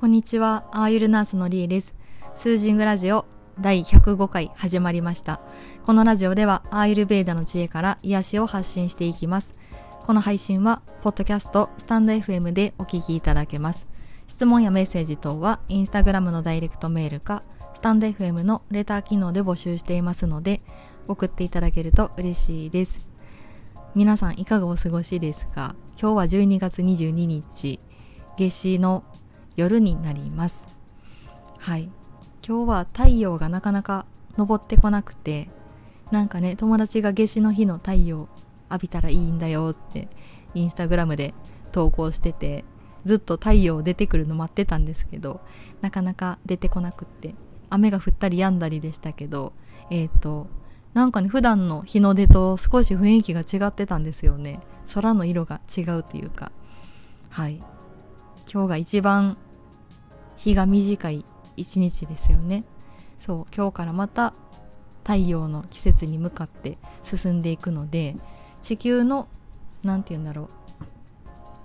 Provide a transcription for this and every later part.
こんにちは、アーユルナースのリーです。スージングラジオ第105回始まりました。このラジオではアーユルベーダの知恵から癒しを発信していきます。この配信は、ポッドキャスト、スタンド FM でお聞きいただけます。質問やメッセージ等は、インスタグラムのダイレクトメールか、スタンド FM のレター機能で募集していますので、送っていただけると嬉しいです。皆さんいかがお過ごしですか？今日は12月22日夏至の夜になります。はい。今日は太陽がなかなか昇ってこなくてなんかね友達が夏至の日の太陽浴びたらいいんだよってインスタグラムで投稿しててずっと太陽出てくるの待ってたんですけどなかなか出てこなくって雨が降ったり止んだりでしたけどえっ、ー、となんかね普段の日の出と少し雰囲気が違ってたんですよね。空の色が違うというか。はい。今日が一番日が短い一日ですよね。そう今日からまた太陽の季節に向かって進んでいくので地球の何て言うんだろう。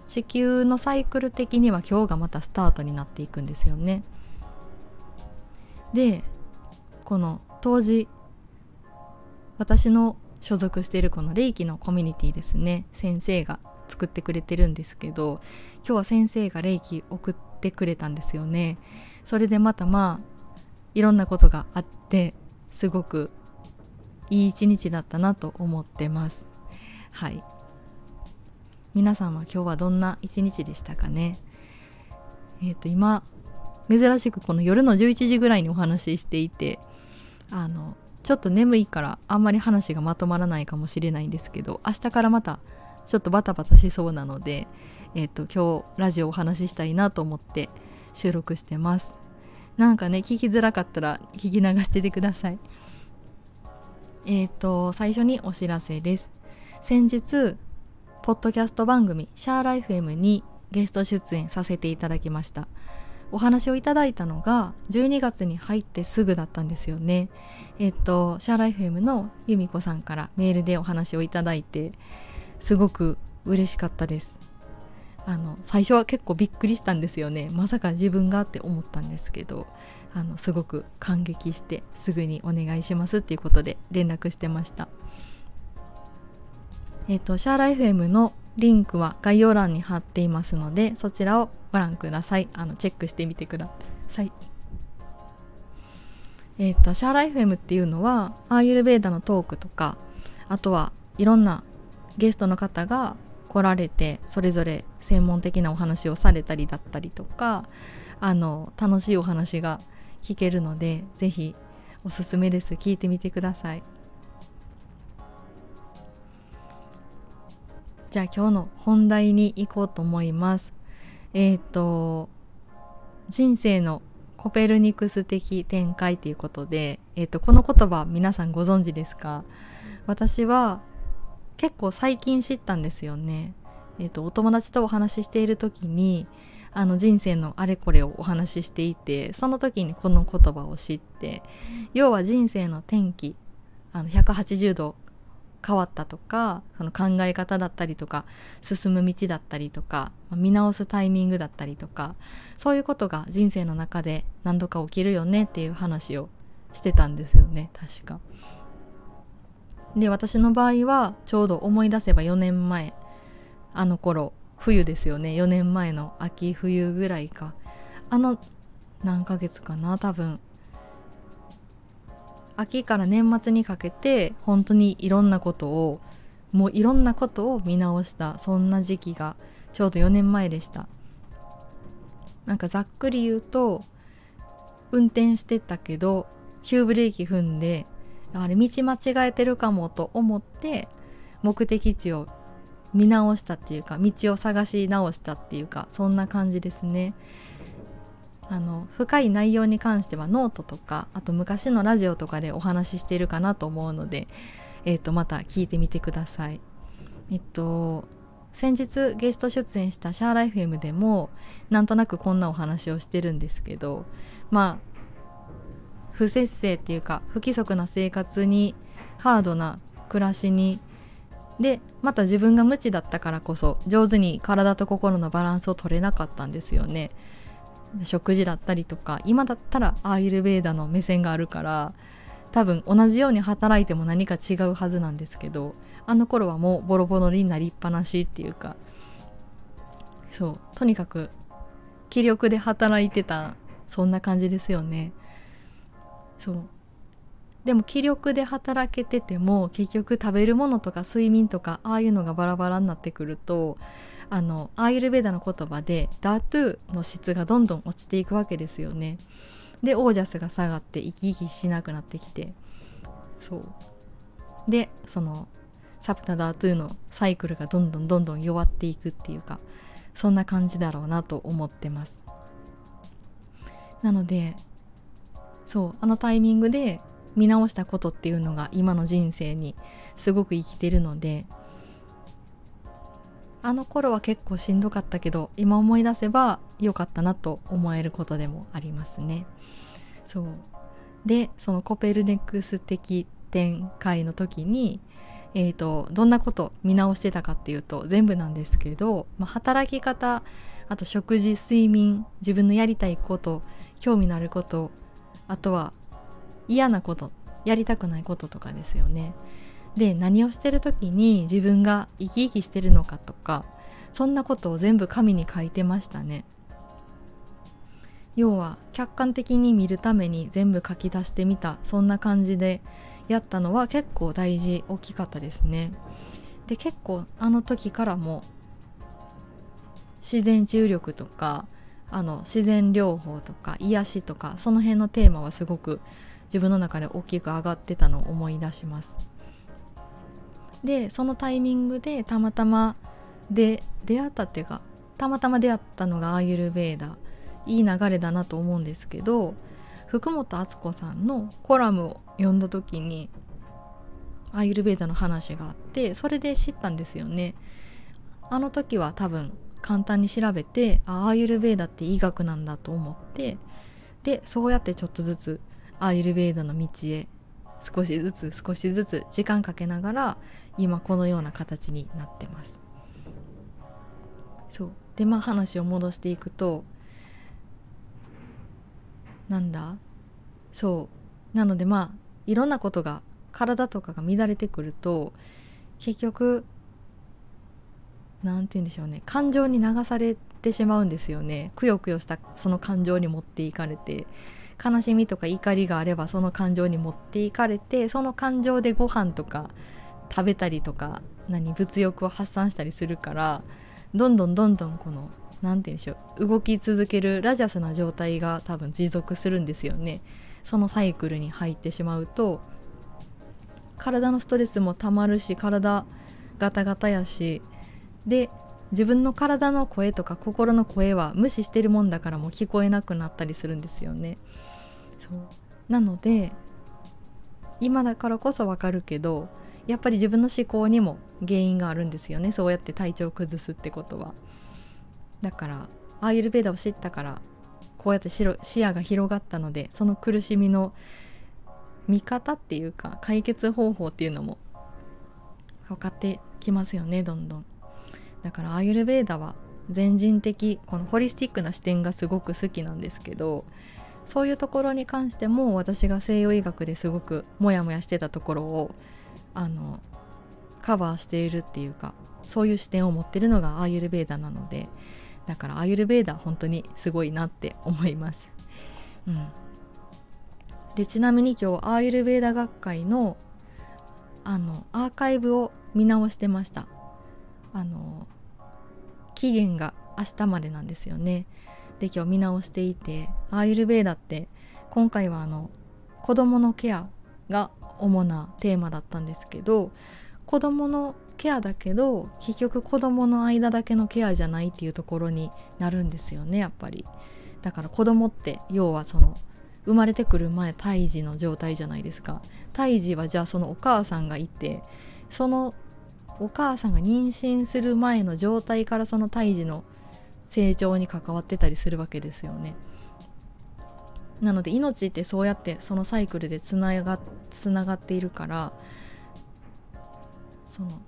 地球のサイクル的には今日がまたスタートになっていくんですよね。でこの当時私の所属しているこの霊気のコミュニティですね。先生が作ってくれてるんですけど今日は先生が霊気送ってくれたんですよね。それでまたまあいろんなことがあってすごくいい一日だったなと思ってます。はい。皆さんは今日はどんな一日でしたかね？えっ、ー、と今珍しくこの夜の11時ぐらいにお話ししていてあのちょっと眠いからあんまり話がまとまらないかもしれないんですけど明日からまたちょっとバタバタしそうなので、えっ、ー、と今日ラジオお話ししたいなと思って収録してます。なんかね聞きづらかったら聞き流しててください。えっ、ー、と最初にお知らせです。先日ポッドキャスト番組シャーライフ M にゲスト出演させていただきました。お話をいただいたのが12月に入ってすぐだったんですよね。えっとシャーライフ M の由美子さんからメールでお話をいただいてすごく嬉しかったです。あの最初は結構びっくりしたんですよね。まさか自分がって思ったんですけどあのすごく感激してすぐにお願いしますっていうことで連絡してました。えっ、とシャーライフ M のリンクは概要欄に貼っていますのでそちらをご覧ください。あのチェックしてみてください。えっ、ー、とシャーライフ M っていうのはアーユルベーダのトークとかあとはいろんなゲストの方が来られてそれぞれ専門的なお話をされたりだったりとかあの楽しいお話が聞けるので是非おすすめです。聞いてみてください。じゃあ今日の本題に行こうと思います。えっ、ー、と人生のコペルニクス的展開ということで、えーと、この言葉皆さんご存知ですか？私は結構最近知ったんですよね。えーと、お友達とお話ししている時にあの人生のあれこれをお話ししていてその時にこの言葉を知って要は人生の転機あの180度変わったとかその考え方だったりとか進む道だったりとか見直すタイミングだったりとかそういうことが人生の中で何度か起きるよねっていう話をしてたんですよね確か。で私の場合はちょうど思い出せば4年前あの頃冬ですよね。4年前の秋冬ぐらいか。あの何ヶ月かな多分。秋から年末にかけて本当にいろんなことをもういろんなことを見直したそんな時期がちょうど4年前でした。なんかざっくり言うと運転してたけど急ブレーキ踏んであれ道間違えてるかもと思って目的地を見直したっていうか道を探し直したっていうかそんな感じですねあの深い内容に関してはノートとかあと昔のラジオとかでお話ししているかなと思うので、えー、とまた聞いてみてください。えっと先日ゲスト出演したシャーライフ M でもなんとなくこんなお話をしてるんですけどまあ不節制っていうか不規則な生活にハードな暮らしにでまた自分が無知だったからこそ上手に体と心のバランスを取れなかったんですよね。食事だったりとか今だったらアーユルベーダの目線があるから多分同じように働いても何か違うはずなんですけどあの頃はもうボロボロになりっぱなしっていうかそうとにかく気力で働いてたそんな感じですよねそう。でも気力で働けてても結局食べるものとか睡眠とかああいうのがバラバラになってくるとあのアーユルベーダの言葉でダートゥーの質がどんどん落ちていくわけですよね。でオージャスが下がって生き生きしなくなってきて。そう。でそのサプタダートゥーのサイクルがどんどんどんどん弱っていくっていうかそんな感じだろうなと思ってます。なのでそうあのタイミングで見直したことっていうのが今の人生にすごく生きてるのであの頃は結構しんどかったけど今思い出せば良かったなと思えることでもありますね。そうでそのコペルネクス的展開の時に、えーと、どんなこと見直してたかっていうと全部なんですけど、まあ、働き方あと食事睡眠自分のやりたいこと興味のあることあとは嫌なことやりたくないこととかですよね。で何をしてる時に自分が生き生きしてるのかとかそんなことを全部紙に書いてましたね要は客観的に見るために全部書き出してみたそんな感じでやったのは結構大事大きかったですねで結構あの時からも自然治癒力とかあの自然療法とか癒しとかその辺のテーマはすごく自分の中で大きく上がってたのを思い出します。でそのタイミングでたまたまで出会ったっていうかたまたま出会ったのがアーユルベーダいい流れだなと思うんですけど福本敦子さんのコラムを読んだ時にアーユルベーダの話があってそれで知ったんですよね。あの時は多分簡単に調べてあアーユルベーダって医学なんだと思ってでそうやってちょっとずつアーユルベーダの道へ少しずつ少しずつ時間かけながら今このような形になってます。そう。でまあ話を戻していくとなんだ？そう。なのでまあいろんなことが体とかが乱れてくると結局何て言うんでしょうね。感情に流されてしまうんですよね。くよくよしたその感情に持っていかれて。悲しみとか怒りがあればその感情に持っていかれてその感情でご飯とか食べたりとか何物欲を発散したりするからどんどんどんどんこの何て言うんでしょう動き続けるラジャスな状態が多分持続するんですよね。そのサイクルに入ってしまうと体のストレスもたまるし体ガタガタやしで自分の体の声とか心の声は無視してるもんだからもう聞こえなくなったりするんですよね。そう。なので今だからこそわかるけどやっぱり自分の思考にも原因があるんですよね。そうやって体調を崩すってことは。だからアーユルベーダを知ったからこうやって視野が広がったのでその苦しみの見方っていうか解決方法っていうのも分かってきますよねどんどん。だからアーユルベーダは全人的このホリスティックな視点がすごく好きなんですけどそういうところに関しても私が西洋医学ですごくモヤモヤしてたところをあのカバーしているっていうかそういう視点を持ってるのがアーユルベーダなのでだからアーユルベーダ本当にすごいなって思います。うん、でちなみに今日アーユルベーダ学会のあのアーカイブを見直してました。あの期限が明日までなんですよね。で今日見直していてアーユルベーダって今回はあの子どものケアが主なテーマだったんですけど子どものケアだけど結局子どもの間だけのケアじゃないっていうところになるんですよねやっぱりだから子供って要はその生まれてくる前胎児の状態じゃないですか胎児はじゃあそのお母さんがいてそのお母さんが妊娠する前の状態からその胎児の成長に関わってたりするわけですよね。なので命ってそうやってそのサイクルでつながつながっているからその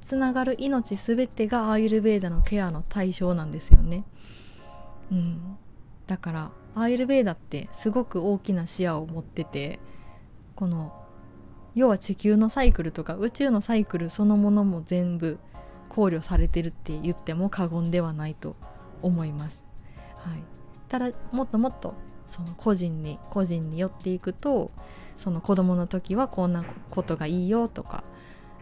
つながる命全てがアーユルベーダのケアの対象なんですよね。うん、だからアーユルベーダってすごく大きな視野を持っててこの要は地球のサイクルとか宇宙のサイクルそのものも全部考慮されてるって言っても過言ではないと思います。はい、ただもっともっとその個人に個人に寄っていくとその子供の時はこんなことがいいよとか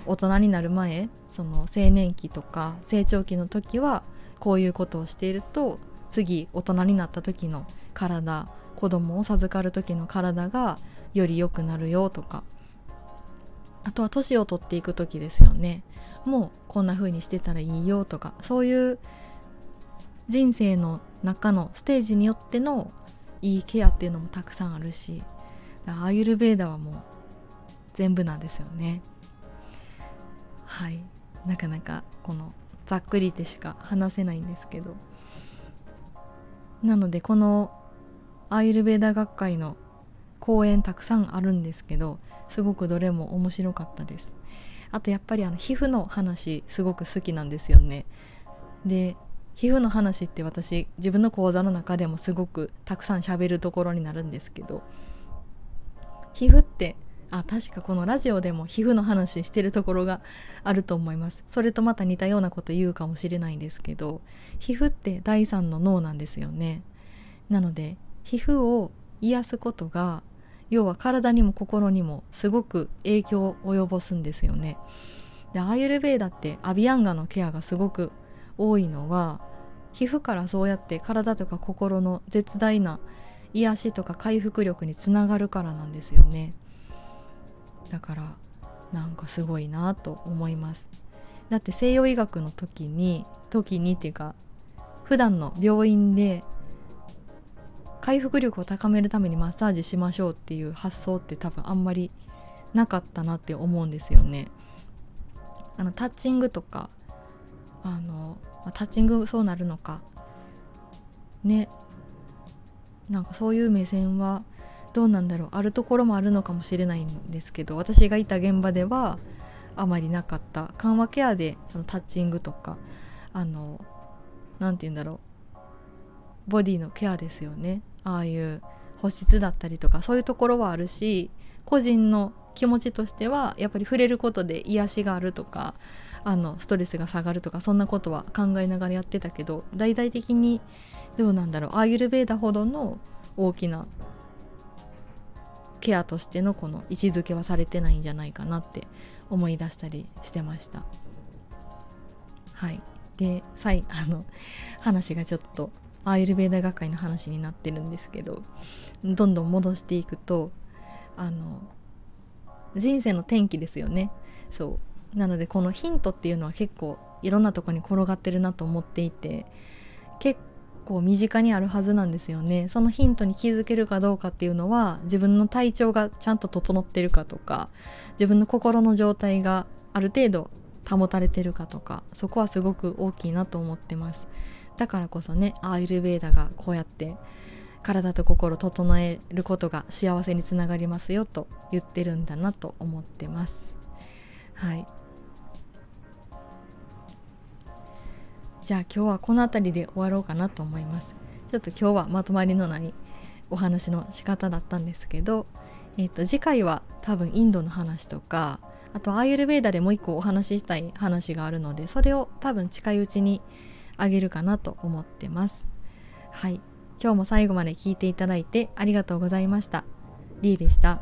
大人になる前その青年期とか成長期の時はこういうことをしていると次大人になった時の体子供を授かる時の体がより良くなるよとかあとは年を取っていく時ですよね。もうこんな風にしてたらいいよとかそういう人生の中のステージによってのいいケアっていうのもたくさんあるしアーユルベーダはもう全部なんですよね。はい。なかなかこのざっくりでしか話せないんですけど。なのでこのアーユルベーダ学会の講演たくさんあるんですけどすごくどれも面白かったです。あとやっぱりあの皮膚の話すごく好きなんですよね。で皮膚の話って私自分の講座の中でもすごくたくさん喋るところになるんですけど皮膚ってあ確かこのラジオでも皮膚の話してるところがあると思います。それとまた似たようなこと言うかもしれないんですけど皮膚って第三の脳なんですよね。なので皮膚を癒すことが要は体にも心にもすごく影響を及ぼすんですよね。でアーユルベーダってアビアンガのケアがすごく多いのは皮膚からそうやって体とか心の絶大な癒しとか回復力につながるからなんですよね。だからなんかすごいなと思います。だって西洋医学の時に時にっていうか普段の病院で回復力を高めるためにマッサージしましょうっていう発想って多分あんまりなかったなって思うんですよね。あのタッチングとかあのタッチングそうなるのか。ね。なんかそういう目線はどうなんだろう。あるところもあるのかもしれないんですけど私がいた現場ではあまりなかった。緩和ケアでそのタッチングとかあの何て言うんだろう。ボディのケアですよねああいう保湿だったりとかそういうところはあるし個人の気持ちとしてはやっぱり触れることで癒しがあるとかあのストレスが下がるとかそんなことは考えながらやってたけど大々的にどうなんだろうアーユルベーダほどの大きなケアとしてのこの位置づけはされてないんじゃないかなって思い出したりしてました。はいであの話がちょっとアーユルベーダ学会の話になってるんですけどどんどん戻していくとあの人生の転機ですよね。そう。なのでこのヒントっていうのは結構いろんなとこに転がってるなと思っていて結構身近にあるはずなんですよね。そのヒントに気づけるかどうかっていうのは自分の体調がちゃんと整ってるかとか自分の心の状態がある程度保たれてるかとかそこはすごく大きいなと思ってます。だからこそねアーユルベーダがこうやって体と心整えることが幸せにつながりますよと言ってるんだなと思ってます。はい。じゃあ今日はこの辺りで終わろうかなと思います。ちょっと今日はまとまりのないお話の仕方だったんですけど、えー、と次回は多分インドの話とかあとアーユルベーダでもう一個お話ししたい話があるのでそれを多分近いうちにあげるかなと思ってます。はい。今日も最後まで聞いていただいてありがとうございました。リーでした。